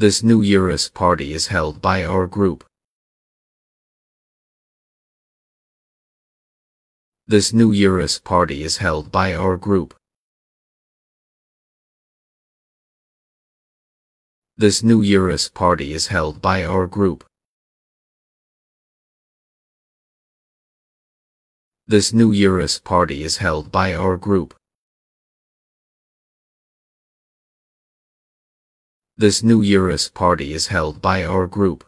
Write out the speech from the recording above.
This New Year's party is held by our group. This New Year's party is held by our group. This New Year's party is held by our group. This New Year's party is held by our group. This New Year's party is held by our group.